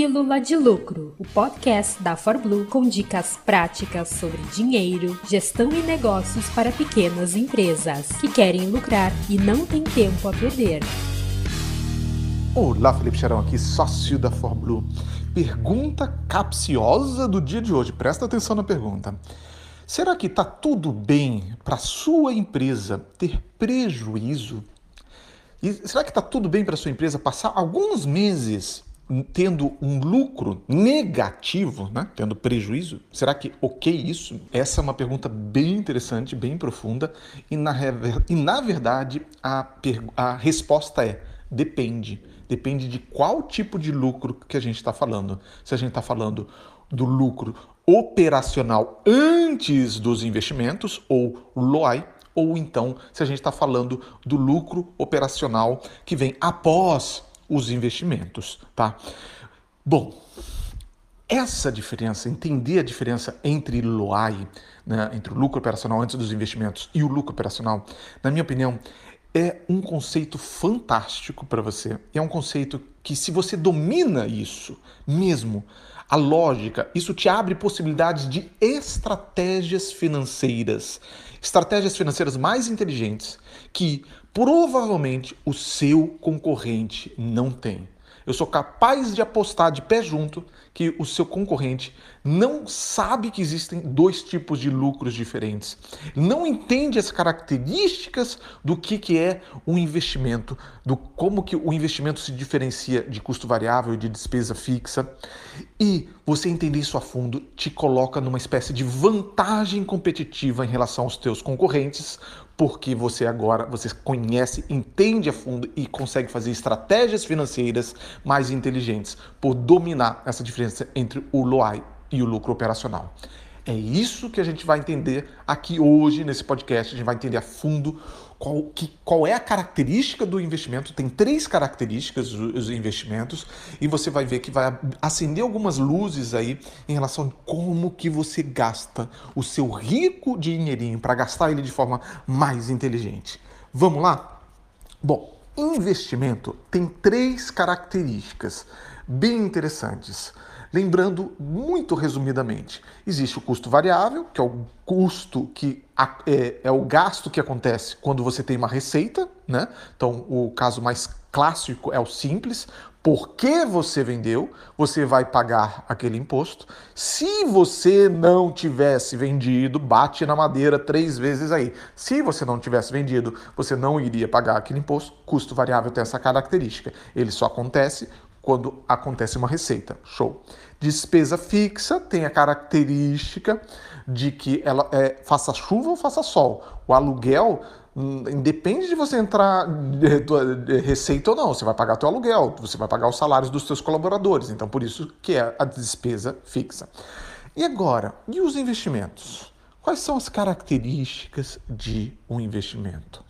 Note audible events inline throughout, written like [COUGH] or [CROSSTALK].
Pílula de Lucro, o podcast da ForBlue com dicas práticas sobre dinheiro, gestão e negócios para pequenas empresas que querem lucrar e não têm tempo a perder. Olá, Felipe Charão aqui, sócio da ForBlue. Pergunta capciosa do dia de hoje. Presta atenção na pergunta. Será que está tudo bem para sua empresa ter prejuízo? E será que está tudo bem para sua empresa passar alguns meses tendo um lucro negativo, né? tendo prejuízo? Será que ok isso? Essa é uma pergunta bem interessante, bem profunda, e na, e na verdade a, a resposta é depende. Depende de qual tipo de lucro que a gente está falando. Se a gente está falando do lucro operacional antes dos investimentos, ou LOI, ou então se a gente está falando do lucro operacional que vem após os investimentos, tá? Bom, essa diferença, entender a diferença entre LOAI, né, entre o lucro operacional antes dos investimentos e o lucro operacional, na minha opinião, é um conceito fantástico para você. É um conceito que, se você domina isso mesmo, a lógica, isso te abre possibilidades de estratégias financeiras, estratégias financeiras mais inteligentes que provavelmente o seu concorrente não tem. Eu sou capaz de apostar de pé junto que o seu concorrente não sabe que existem dois tipos de lucros diferentes. Não entende as características do que, que é um investimento, do como que o investimento se diferencia de custo variável e de despesa fixa. E você entender isso a fundo te coloca numa espécie de vantagem competitiva em relação aos teus concorrentes, porque você agora você conhece, entende a fundo e consegue fazer estratégias financeiras mais inteligentes por dominar essa diferença entre o LOI e o lucro operacional. É isso que a gente vai entender aqui hoje nesse podcast. A gente vai entender a fundo qual, que, qual é a característica do investimento. Tem três características os investimentos e você vai ver que vai acender algumas luzes aí em relação a como que você gasta o seu rico dinheirinho para gastar ele de forma mais inteligente. Vamos lá? Bom, investimento tem três características bem interessantes. Lembrando muito resumidamente, existe o custo variável, que é o custo que é, é, o gasto que acontece quando você tem uma receita, né? Então, o caso mais clássico é o simples. Por que você vendeu, você vai pagar aquele imposto. Se você não tivesse vendido, bate na madeira três vezes aí. Se você não tivesse vendido, você não iria pagar aquele imposto. Custo variável tem essa característica. Ele só acontece quando acontece uma receita. Show. Despesa fixa tem a característica de que ela é, faça chuva ou faça sol. O aluguel hum, independe de você entrar de, de receita ou não, você vai pagar teu aluguel, você vai pagar os salários dos seus colaboradores. Então, por isso que é a despesa fixa. E agora, e os investimentos? Quais são as características de um investimento?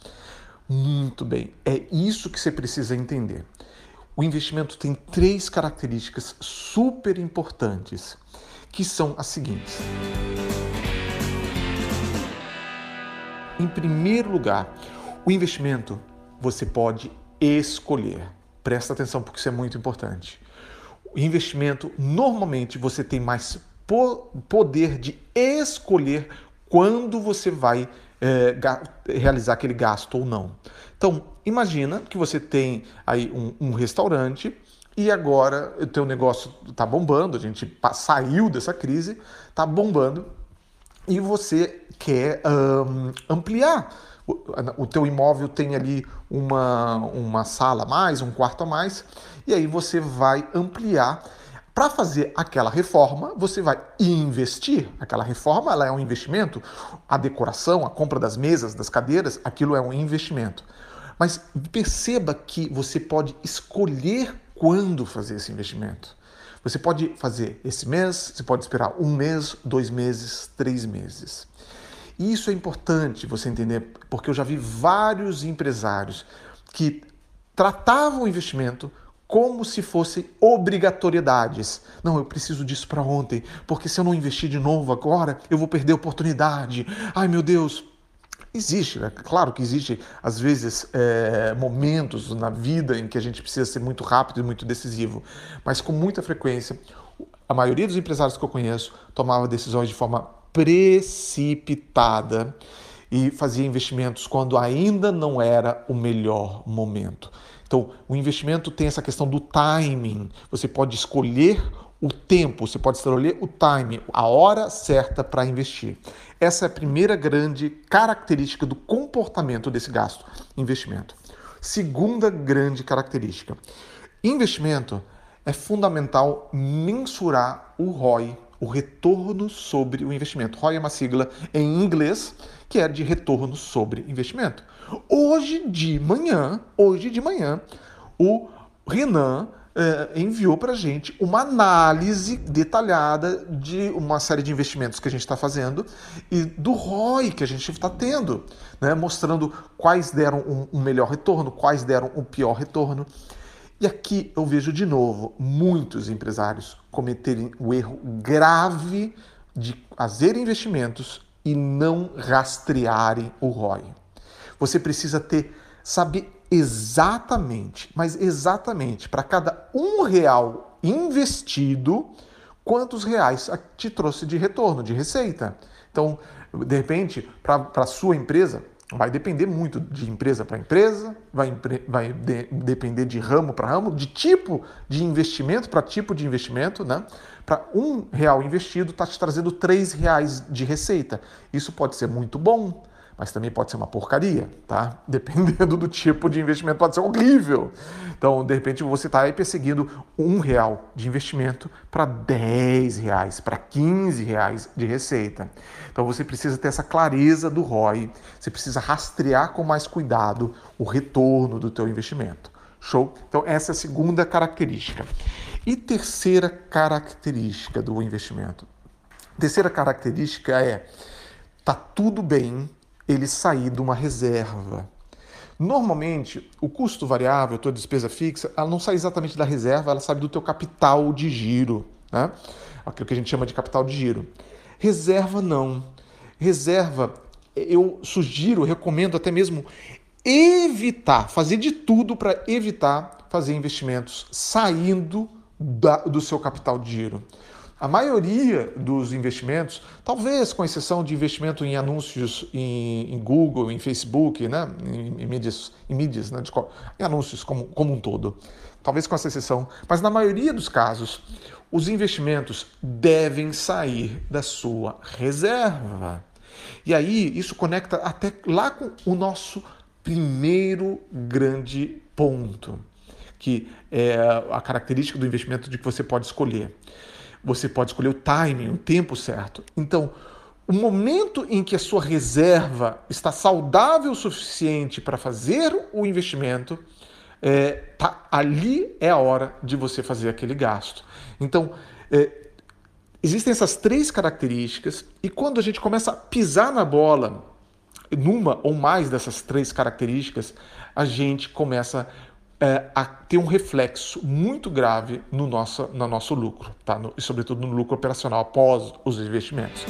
Muito bem, é isso que você precisa entender. O investimento tem três características super importantes, que são as seguintes. Em primeiro lugar, o investimento você pode escolher. Presta atenção porque isso é muito importante. O investimento, normalmente, você tem mais poder de escolher quando você vai é, realizar aquele gasto ou não. Então, imagina que você tem aí um, um restaurante e agora o teu negócio está bombando, a gente saiu dessa crise, está bombando e você quer um, ampliar. O, teu imóvel tem ali uma, uma sala a mais, um quarto a mais, e aí você vai ampliar para fazer aquela reforma, você vai investir. Aquela reforma ela é um investimento. A decoração, a compra das mesas, das cadeiras, aquilo é um investimento. Mas perceba que você pode escolher quando fazer esse investimento. Você pode fazer esse mês, você pode esperar um mês, dois meses, três meses. E isso é importante você entender, porque eu já vi vários empresários que tratavam o investimento como se fossem obrigatoriedades. Não, eu preciso disso para ontem, porque se eu não investir de novo agora, eu vou perder a oportunidade. Ai meu Deus, Existe, né? Claro que existe, às vezes, é, momentos na vida em que a gente precisa ser muito rápido e muito decisivo, mas com muita frequência, a maioria dos empresários que eu conheço tomava decisões de forma precipitada e fazia investimentos quando ainda não era o melhor momento. Então, o investimento tem essa questão do timing. Você pode escolher o tempo, você pode escolher o time, a hora certa para investir. Essa é a primeira grande característica do comportamento desse gasto, investimento. Segunda grande característica: investimento é fundamental mensurar o ROI, o retorno sobre o investimento. ROI é uma sigla em inglês que é de retorno sobre investimento. Hoje de manhã, hoje de manhã, o Renan é, enviou para a gente uma análise detalhada de uma série de investimentos que a gente está fazendo e do ROI que a gente está tendo, né? mostrando quais deram um, um melhor retorno, quais deram um pior retorno. E aqui eu vejo de novo muitos empresários cometerem o erro grave de fazer investimentos e não rastrearem o ROI. Você precisa ter saber exatamente, mas exatamente, para cada um real investido, quantos reais te trouxe de retorno, de receita. Então, de repente, para a sua empresa, vai depender muito de empresa para empresa, vai, vai de, depender de ramo para ramo, de tipo de investimento para tipo de investimento, né? Para um real investido, está te trazendo três reais de receita. Isso pode ser muito bom, mas também pode ser uma porcaria, tá? [LAUGHS] Dependendo do tipo de investimento, pode ser horrível. Então, de repente, você está aí perseguindo um real de investimento para 10 reais, para 15 reais de receita. Então, você precisa ter essa clareza do ROI, você precisa rastrear com mais cuidado o retorno do teu investimento. Show? Então, essa é a segunda característica. E terceira característica do investimento? Terceira característica é tá tudo bem ele sair de uma reserva. Normalmente, o custo variável, tua despesa fixa, ela não sai exatamente da reserva, ela sai do teu capital de giro, né? aquilo que a gente chama de capital de giro. Reserva não. Reserva, eu sugiro, recomendo até mesmo evitar, fazer de tudo para evitar fazer investimentos saindo da, do seu capital de giro. A maioria dos investimentos, talvez com exceção de investimento em anúncios em, em Google, em Facebook, né? em, em mídias, em, mídias né? de, em anúncios como, como um todo, talvez com essa exceção, mas na maioria dos casos, os investimentos devem sair da sua reserva. E aí isso conecta até lá com o nosso primeiro grande ponto, que é a característica do investimento de que você pode escolher. Você pode escolher o timing, o tempo certo. Então, o momento em que a sua reserva está saudável o suficiente para fazer o investimento, é, tá, ali é a hora de você fazer aquele gasto. Então, é, existem essas três características, e quando a gente começa a pisar na bola, numa ou mais dessas três características, a gente começa é, a ter um reflexo muito grave no nosso, no nosso lucro, tá? No, e sobretudo no lucro operacional após os investimentos.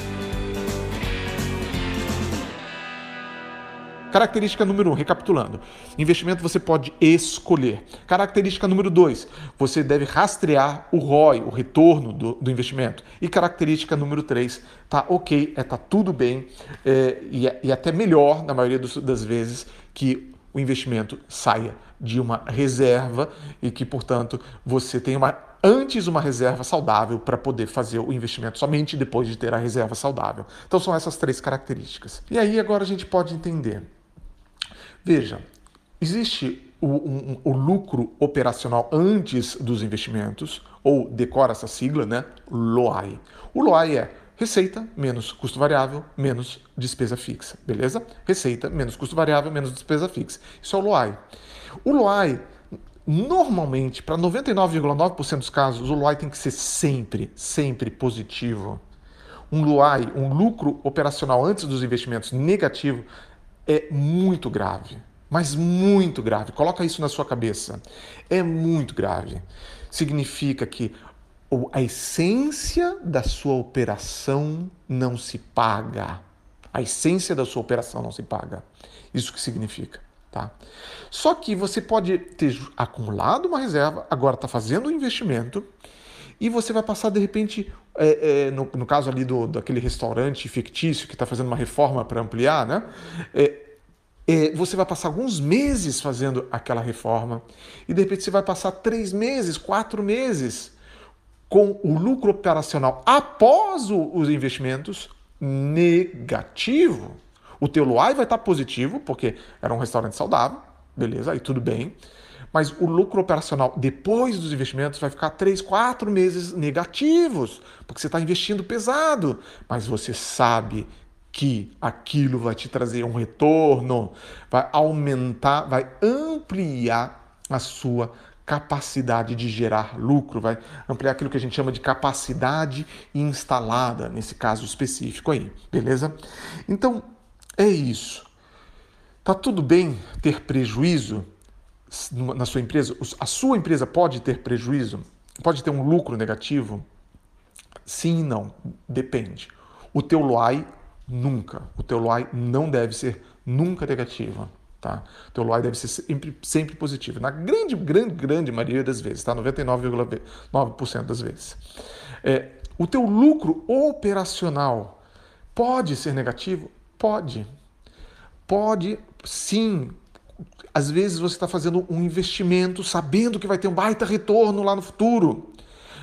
Característica número um, recapitulando: investimento você pode escolher. Característica número dois, você deve rastrear o ROI, o retorno do, do investimento. E característica número três, tá ok, é, tá tudo bem é, e, é, e até melhor, na maioria dos, das vezes, que o investimento saia de uma reserva e que, portanto, você tenha uma, antes uma reserva saudável para poder fazer o investimento somente depois de ter a reserva saudável. Então são essas três características. E aí agora a gente pode entender. Veja, existe o, um, o lucro operacional antes dos investimentos, ou decora essa sigla, né? LOAI. O LOAI é Receita menos custo variável menos despesa fixa, beleza? Receita menos custo variável menos despesa fixa. Isso é o LOAI. O LOAI, normalmente, para 99,9% dos casos, o LOAI tem que ser sempre, sempre positivo. Um LOAI, um lucro operacional antes dos investimentos negativo, é muito grave. Mas muito grave. Coloca isso na sua cabeça. É muito grave. Significa que a essência da sua operação não se paga. A essência da sua operação não se paga. Isso que significa. Tá? Só que você pode ter acumulado uma reserva, agora está fazendo um investimento e você vai passar de repente, é, é, no, no, caso ali do, daquele restaurante fictício que está fazendo uma reforma para ampliar, né? É, é, você vai passar alguns meses fazendo aquela reforma e de repente você vai passar três meses, quatro meses com o lucro operacional após o, os investimentos negativo. O teu LOI vai estar positivo, porque era um restaurante saudável, beleza, aí tudo bem. Mas o lucro operacional depois dos investimentos vai ficar três, quatro meses negativos, porque você está investindo pesado. Mas você sabe que aquilo vai te trazer um retorno, vai aumentar, vai ampliar a sua capacidade de gerar lucro, vai ampliar aquilo que a gente chama de capacidade instalada, nesse caso específico aí, beleza? Então, é isso. Tá tudo bem ter prejuízo na sua empresa? A sua empresa pode ter prejuízo? Pode ter um lucro negativo? Sim e não, depende. O teu LOI nunca. O teu LOI não deve ser nunca negativo. Tá? O teu LOI deve ser sempre, sempre positivo. Na grande, grande, grande maioria das vezes, tá? 99,9% das vezes. É, o teu lucro operacional pode ser negativo? Pode. Pode sim. Às vezes você está fazendo um investimento sabendo que vai ter um baita retorno lá no futuro.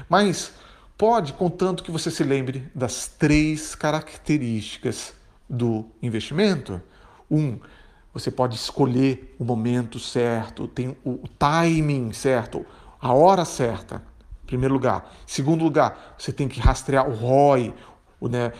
Mas Pode, contanto que você se lembre das três características do investimento. Um, você pode escolher o momento certo, tem o timing certo, a hora certa, em primeiro lugar. Em segundo lugar, você tem que rastrear o ROI, né,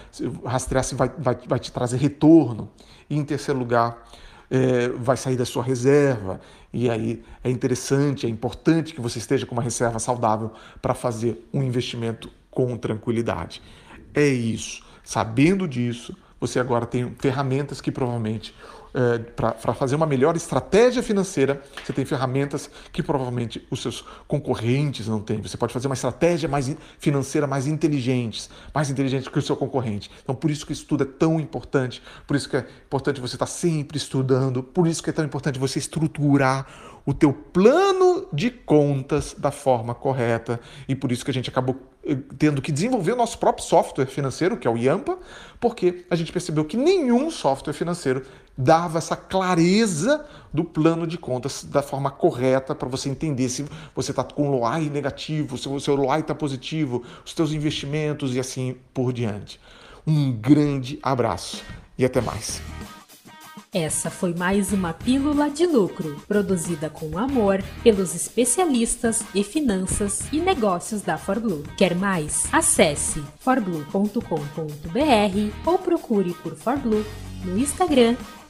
rastrear se vai, vai, vai te trazer retorno. E em terceiro lugar, é, vai sair da sua reserva. E aí é interessante, é importante que você esteja com uma reserva saudável para fazer um investimento com tranquilidade. É isso. Sabendo disso, você agora tem ferramentas que provavelmente é, para fazer uma melhor estratégia financeira, você tem ferramentas que provavelmente os seus concorrentes não têm. Você pode fazer uma estratégia mais financeira mais inteligente, mais inteligente que o seu concorrente. Então, por isso que isso tudo é tão importante, por isso que é importante você estar sempre estudando, por isso que é tão importante você estruturar o teu plano de contas da forma correta e por isso que a gente acabou eh, tendo que desenvolver o nosso próprio software financeiro, que é o Yampa, porque a gente percebeu que nenhum software financeiro dava essa clareza do plano de contas da forma correta para você entender se você está com LOI negativo, se o seu LOI está positivo, os seus investimentos e assim por diante. Um grande abraço e até mais. Essa foi mais uma Pílula de Lucro, produzida com amor pelos especialistas em finanças e negócios da ForBlue. Quer mais? Acesse forblue.com.br ou procure por ForBlue no Instagram